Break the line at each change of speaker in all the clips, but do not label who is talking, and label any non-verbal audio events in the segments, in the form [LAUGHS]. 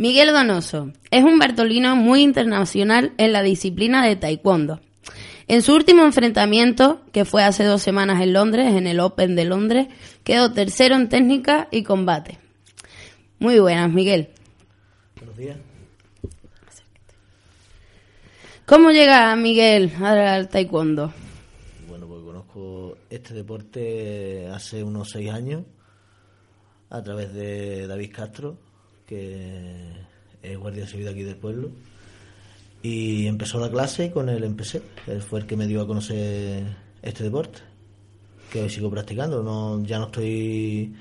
Miguel Donoso es un bartolino muy internacional en la disciplina de taekwondo. En su último enfrentamiento, que fue hace dos semanas en Londres, en el Open de Londres, quedó tercero en técnica y combate. Muy buenas, Miguel.
Buenos días.
¿Cómo llega Miguel al taekwondo?
Bueno, pues conozco este deporte hace unos seis años a través de David Castro, que es guardia civil aquí del pueblo. Y empezó la clase y con él empecé. Él fue el que me dio a conocer este deporte, que hoy sigo practicando. No, ya no estoy,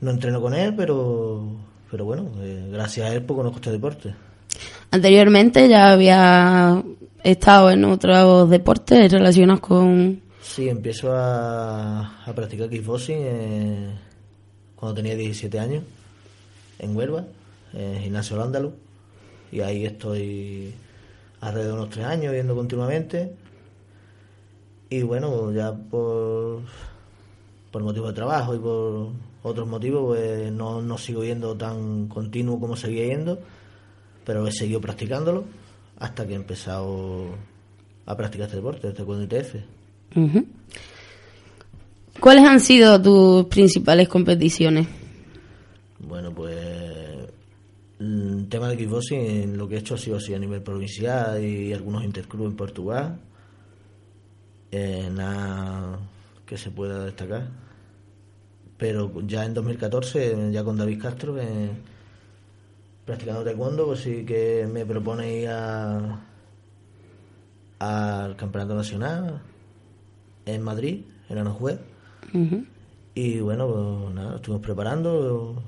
no entreno con él, pero, pero bueno, eh, gracias a él pues conozco este deporte.
Anteriormente ya había estado en otros deportes relacionados con...
Sí, empiezo a, a practicar kickboxing eh, cuando tenía 17 años en Huelva, en Gimnasio Lándalo, y ahí estoy alrededor de unos tres años viendo continuamente. Y bueno, ya por, por motivo de trabajo y por otros motivos, pues no, no sigo yendo tan continuo como seguía yendo, pero he seguido practicándolo hasta que he empezado a practicar este deporte, este taekwondo ITF.
¿Cuáles han sido tus principales competiciones?
Bueno, pues el tema de kickboxing lo que he hecho ha sido así a nivel provincial y algunos interclubes en Portugal. Eh, nada que se pueda destacar. Pero ya en 2014, ya con David Castro, eh, practicando taekwondo, pues sí que me propone ir a, al Campeonato Nacional en Madrid, en Aranjuez. Y bueno, pues nada, estuvimos preparando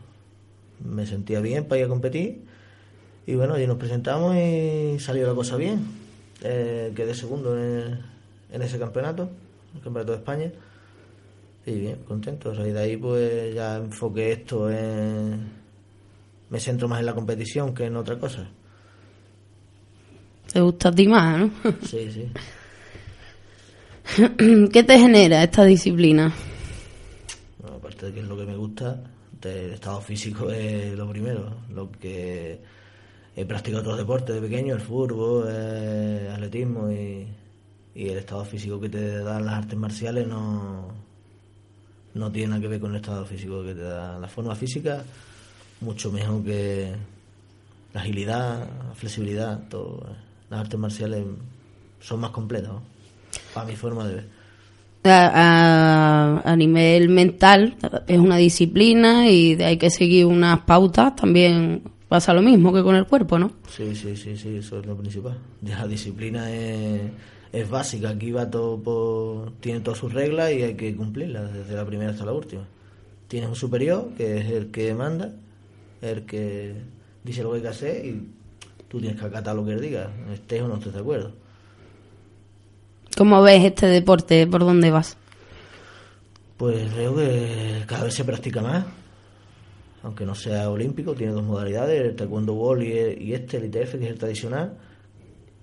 me sentía bien para ir a competir. Y bueno, allí nos presentamos y salió la cosa bien. Eh, quedé segundo en, en, ese campeonato, el campeonato de España. Y bien, contento. y de ahí pues ya enfoqué esto en... Me centro más en la competición que en otra cosa.
¿Te gusta a ti más, no? [LAUGHS]
Sí, sí.
¿Qué te genera esta disciplina?
Bueno, aparte de que es lo que me gusta, el estado físico es lo primero. Lo que he practicado otros deportes de pequeño, el fútbol, el atletismo y, el estado físico que te dan las artes marciales no, no tiene nada que ver con el estado físico que te da la forma física, mucho mejor que la agilidad, la flexibilidad, todo. Las artes marciales son más completas, para mi forma de ver
a, nivel mental es una disciplina y hay que seguir unas pautas, también pasa lo mismo que con el cuerpo, ¿no?
Sí, sí, sí, sí, eso es lo principal. La disciplina es, es básica, aquí va todo por, tiene todas sus reglas y hay que cumplirlas desde la primera hasta la última. Tienes un superior que es el que manda, el que dice lo que hay que hacer y tú tienes que acatar lo que él diga, estés o no estés de acuerdo.
¿Cómo ves este deporte? ¿Por dónde vas?
Pues creo que cada vez se practica más, aunque no sea olímpico, tiene dos modalidades, el taekwondo ball y, este, el ITF, que es el tradicional.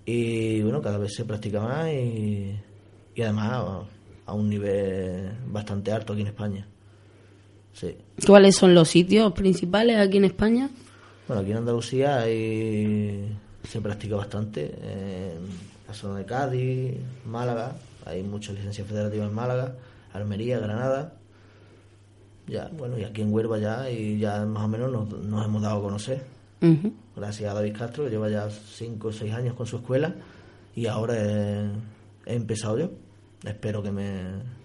Y bueno, cada vez se practica más y, además a, un nivel bastante alto aquí en España. Sí.
¿Cuáles son los sitios principales aquí en España?
Bueno, aquí en Andalucía se practica bastante la zona de Cádiz, Málaga, hay muchas licencias federativas en Málaga, Almería, Granada. Ya, bueno, y aquí en Huelva ya, y ya más o menos nos, hemos dado a conocer. Gracias a David Castro, que lleva ya 5 o 6 años con su escuela, y ahora he, empezado yo. Espero que me,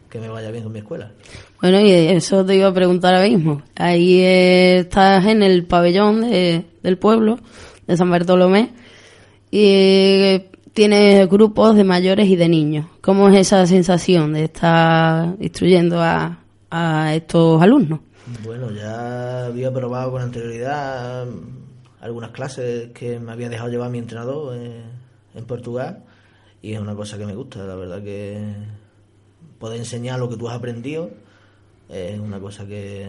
que me vaya bien con mi escuela.
Bueno, y eso te iba a preguntar ahora mismo. Ahí estás en el pabellón de, del pueblo, de San Bartolomé, y tiene grupos de mayores y de niños. ¿Cómo es esa sensación de estar instruyendo a, estos alumnos?
Bueno, ya había probado con anterioridad algunas clases que me había dejado llevar mi entrenador en Portugal y es una cosa que me gusta, la verdad que poder enseñar lo que tú has aprendido es una cosa que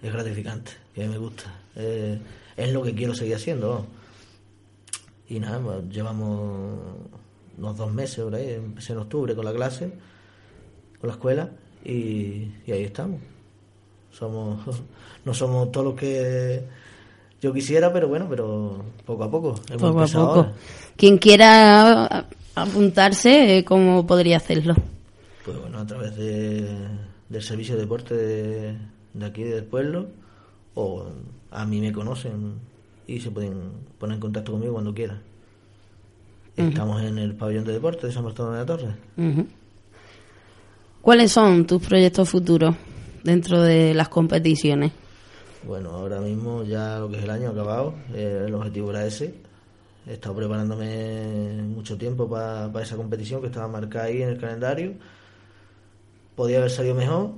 es gratificante, que me gusta. Eh, es lo que quiero seguir haciendo. Y nada, pues, llevamos unos dos meses por ahí, empecé en octubre con la clase, con la escuela, y, ahí estamos. Somos, [LAUGHS] no somos todos los que yo quisiera, pero bueno, pero poco a poco.
poco a poco. Quien quiera apuntarse, ¿cómo podría hacerlo?
Pues bueno, a través de, del servicio de deporte de, de aquí del pueblo, o a mí me conocen y se pueden poner en contacto conmigo cuando quieran. Estamos en el pabellón de deporte de San Bartolomé de la Torre.
¿Cuáles son tus proyectos futuros dentro de las competiciones?
Bueno, ahora mismo ya lo que es el año acabado, eh, el objetivo era ese. He estado preparándome mucho tiempo para esa competición que estaba marcada ahí en el calendario. Podía haber salido mejor,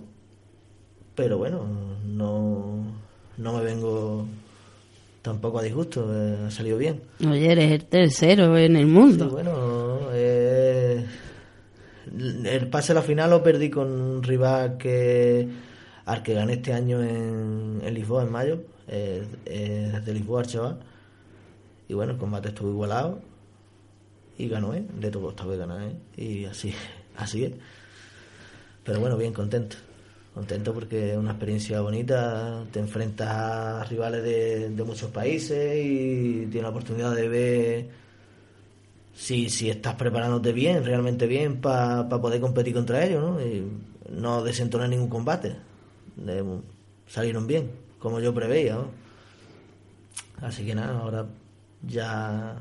pero bueno, no, no me vengo tampoco a disgusto, eh, ha salido bien.
Oye, eres el tercero en el mundo.
bueno, eh, el pase a la final lo perdí con un rival que al que gané este año en, Lisboa en mayo, eh, de Lisboa chaval. Y bueno, el combate estuvo igualado y ganó, ¿eh? Le tocó esta vez ganar, ¿eh? Y así, [LAUGHS] así es. Pero bueno, bien contento contento porque es una experiencia bonita, te enfrentas a rivales de, muchos países y tienes la oportunidad de ver si, si estás preparándote bien, realmente bien, para poder competir contra ellos, ¿no? Y no desentonar ningún combate, salieron bien, como yo preveía, Así que nada, ahora ya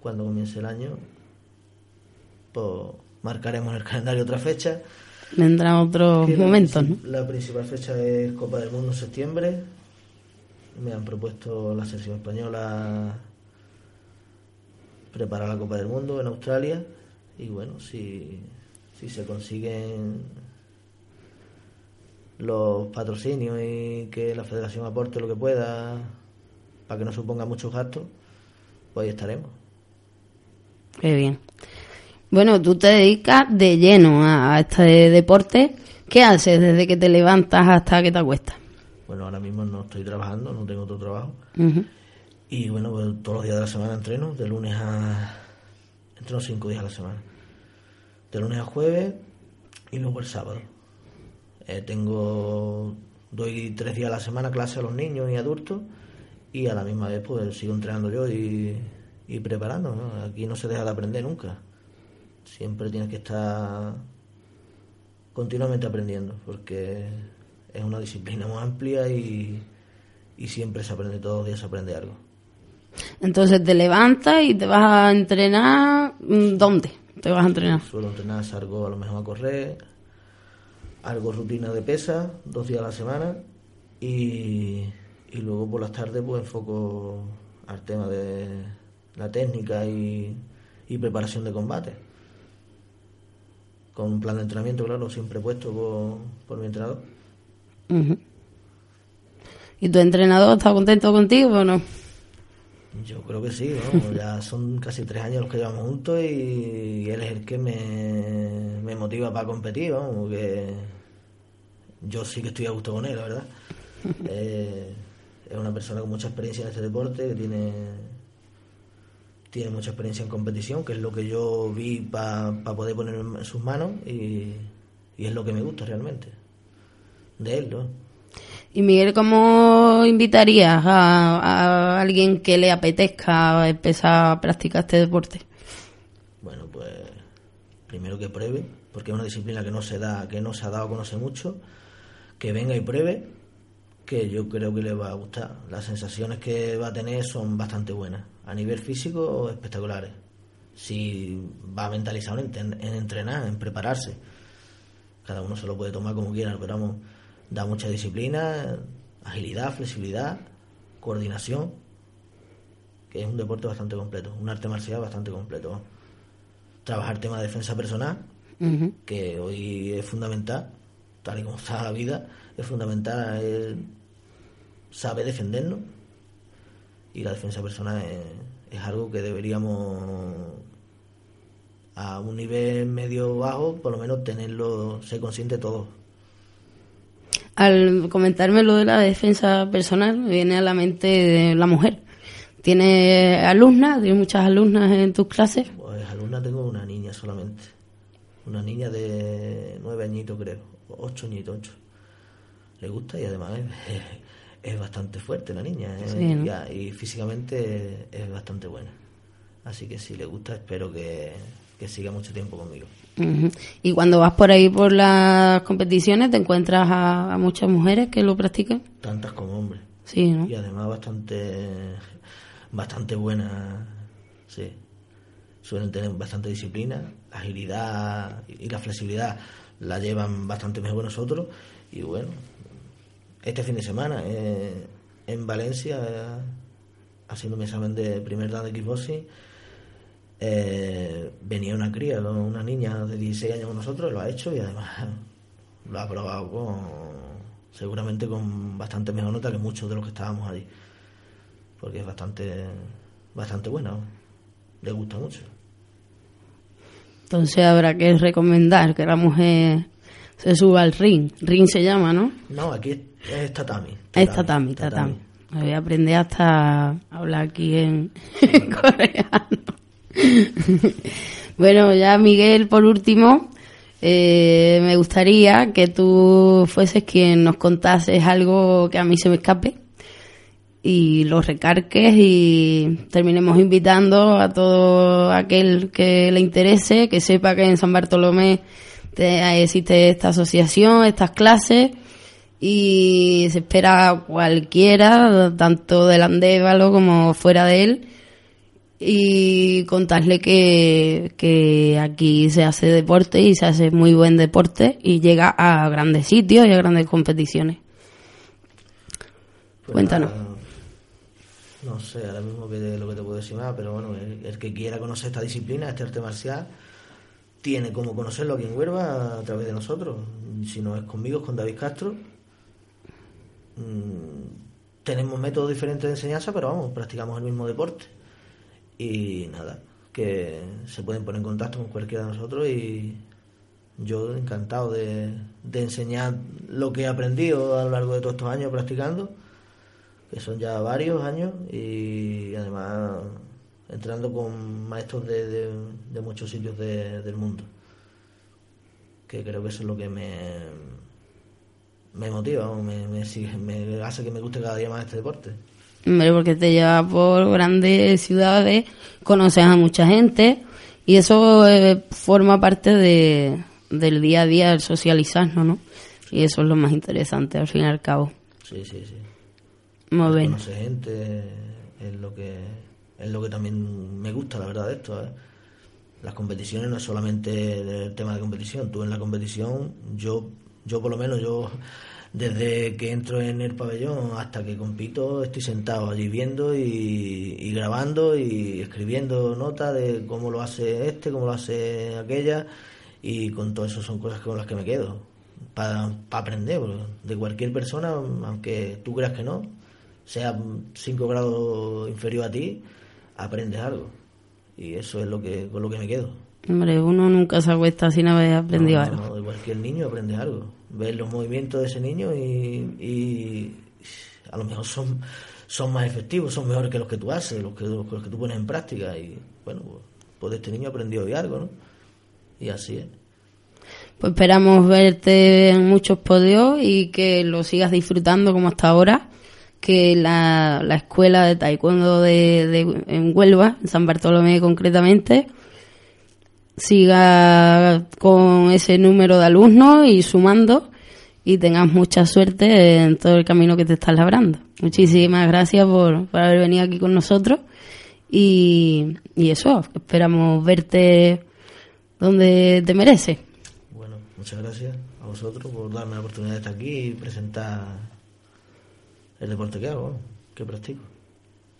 cuando comience el año, pues marcaremos en el calendario otra fecha
vendrán otros momentos, ¿no?
La principal fecha es Copa del Mundo en septiembre. Me han propuesto la selección española preparar la Copa del Mundo en Australia. Y bueno, si, si se consiguen los patrocinios y que la federación aporte lo que pueda para que no suponga muchos gastos, pues ahí estaremos.
Qué bien. Bueno, tú te dedicas de lleno a, este deporte. ¿Qué haces desde que te levantas hasta que te acuestas?
Bueno, ahora mismo no estoy trabajando, no tengo otro trabajo. Y bueno, pues, todos los días de la semana entreno, de lunes a... Entreno cinco días a la semana. De lunes a jueves y luego el sábado. Eh, tengo... Doy tres días a la semana clase a los niños y adultos y a la misma vez pues sigo entrenando yo y, y preparando. Aquí no se deja de aprender nunca siempre tienes que estar continuamente aprendiendo, porque es una disciplina muy amplia y, siempre se aprende, todos los días se aprende algo.
Entonces te levantas y te vas a entrenar, mm, ¿dónde te vas a entrenar?
Suelo entrenar, salgo a lo mejor a correr, algo rutina de pesa, dos días a la semana y, y luego por las tardes pues enfoco al tema de la técnica y, y preparación de combate con un plan de entrenamiento, claro, siempre puesto por, mi entrenador.
¿Y tu entrenador está contento contigo o no?
Yo creo que sí, [LAUGHS] ya son casi tres años los que llevamos juntos y él es el que me, motiva para competir, ¿no? que yo sí que estoy a gusto con él, la verdad. [LAUGHS] Eh, es una persona con mucha experiencia en este deporte, que tiene tiene mucha experiencia en competición, que es lo que yo vi para poder poner en sus manos y, es lo que me gusta realmente de él. ¿no?
Y Miguel, ¿cómo invitarías a, alguien que le apetezca empezar a practicar este deporte?
Bueno, pues primero que pruebe, porque es una disciplina que no se da, que no se ha dado a conocer mucho, que venga y pruebe, que yo creo que le va a gustar. Las sensaciones que va a tener son bastante buenas a nivel físico espectaculares. Si va mentalizado en, en entrenar, en prepararse. Cada uno se lo puede tomar como quiera, pero vamos, da mucha disciplina, agilidad, flexibilidad, coordinación, que es un deporte bastante completo, un arte marcial bastante completo. Trabajar tema de defensa personal, que hoy es fundamental, tal y como está la vida, es fundamental, es sabe defendernos y la defensa personal es, es algo que deberíamos a un nivel medio bajo, por lo menos tenerlo, ser consciente todos.
Al comentarme lo de la defensa personal, me viene a la mente la mujer. ¿Tienes alumnas? ¿Tienes muchas alumnas en tus clases?
Pues alumnas tengo una niña solamente. Una niña de nueve añitos, creo. Ocho añitos, ocho. Le gusta y además es, es bastante fuerte la niña. ¿eh? Ya, y físicamente es bastante buena. Así que si le gusta, espero que, que siga mucho tiempo conmigo.
Y cuando vas por ahí por las competiciones, ¿te encuentras a, a muchas mujeres que lo practican?
Tantas como hombres.
Sí, ¿no?
Y además bastante, bastante buena, sí. Suelen tener bastante disciplina, agilidad y la flexibilidad la llevan bastante mejor que nosotros. Y bueno, este fin de semana eh, en Valencia, eh, haciendo mi examen de primer dan de kickboxing, eh, venía una cría, una niña de 16 años con nosotros, lo ha hecho y además [LAUGHS] lo ha probado con, seguramente con bastante mejor nota que muchos de los que estábamos allí. Porque es bastante, bastante buena, le gusta mucho.
Entonces habrá que recomendar que la mujer se suba al ring. Ring se llama, ¿no?
No, aquí es, tatami.
Es tatami, tatami. Me voy a aprender hasta hablar aquí en, [LAUGHS] en coreano. bueno, ya Miguel, por último, eh, me gustaría que tú fueses quien nos contases algo que a mí se me escape y lo recarques y terminemos invitando a todo aquel que le interese, que sepa que en San Bartolomé te- existe esta asociación, estas clases y se espera a cualquiera, tanto del Andévalo como fuera de él, y contarle que, que aquí se hace deporte y se hace muy buen deporte y llega a grandes sitios y a grandes competiciones.
Pues
Cuéntanos.
nada, no sé, ahora mismo que, lo que te puedo decir más, pero bueno, el, el que quiera conocer esta disciplina, este arte marcial, tiene como conocerlo aquí en Huelva a través de nosotros. Si no es conmigo, es con David Castro. Mm, tenemos métodos diferentes de enseñanza, pero vamos, practicamos el mismo deporte. Y nada, que se pueden poner en contacto con cualquiera de nosotros y yo encantado de, enseñar lo que he aprendido a lo largo de todos estos años practicando, que son ya varios años y además entrando con maestros de, de- muchos sitios de- del mundo, que creo que eso es lo que me, me motiva, me, me, me hace que me guste cada día más este deporte.
Hombre, porque te lleva por grandes ciudades, conoces a mucha gente y eso eh, forma parte de, del día a día, el socializarnos, ¿no? Y eso es lo más interesante al fin y al cabo.
Sí, sí, sí.
Muy bien.
Conocer gente es lo que es lo que también me gusta, la verdad, de esto. ¿eh? Las competiciones no es solamente el tema de competición. Tú en la competición, yo, yo por lo menos, yo desde que entro en el pabellón hasta que compito, estoy sentado allí viendo y, grabando y escribiendo notas de cómo lo hace este, cómo lo hace aquella y con todo eso son cosas con las que me quedo para aprender porque de cualquier persona, aunque tú creas que no, sea 5 grados inferior a ti, aprendes algo. Y eso es lo que con lo que me quedo.
Hombre, uno nunca se acuesta sin haber aprendido
No, no,
algo.
no, de cualquier niño aprendes algo. Ves los movimientos de ese niño y, y a lo mejor son, son más efectivos, son mejores que los que tú haces, los que, los que tú pones en práctica. Y bueno, pues, pues de este niño aprendió hoy algo, ¿no? Y así es.
Pues esperamos verte en muchos podios y que lo sigas disfrutando como hasta ahora. Que la, la escuela de taekwondo de, de- en Huelva, en San Bartolomé concretamente, siga con ese número de alumnos y sumando y tengas mucha suerte en todo el camino que te estás labrando. Muchísimas gracias por, por haber venido aquí con nosotros y, y eso, esperamos verte donde te mereces.
Bueno, muchas gracias a vosotros por darme la oportunidad de estar aquí y presentar el deporte que hago, que practico.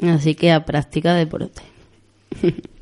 Así que a práctica deporte. [LAUGHS]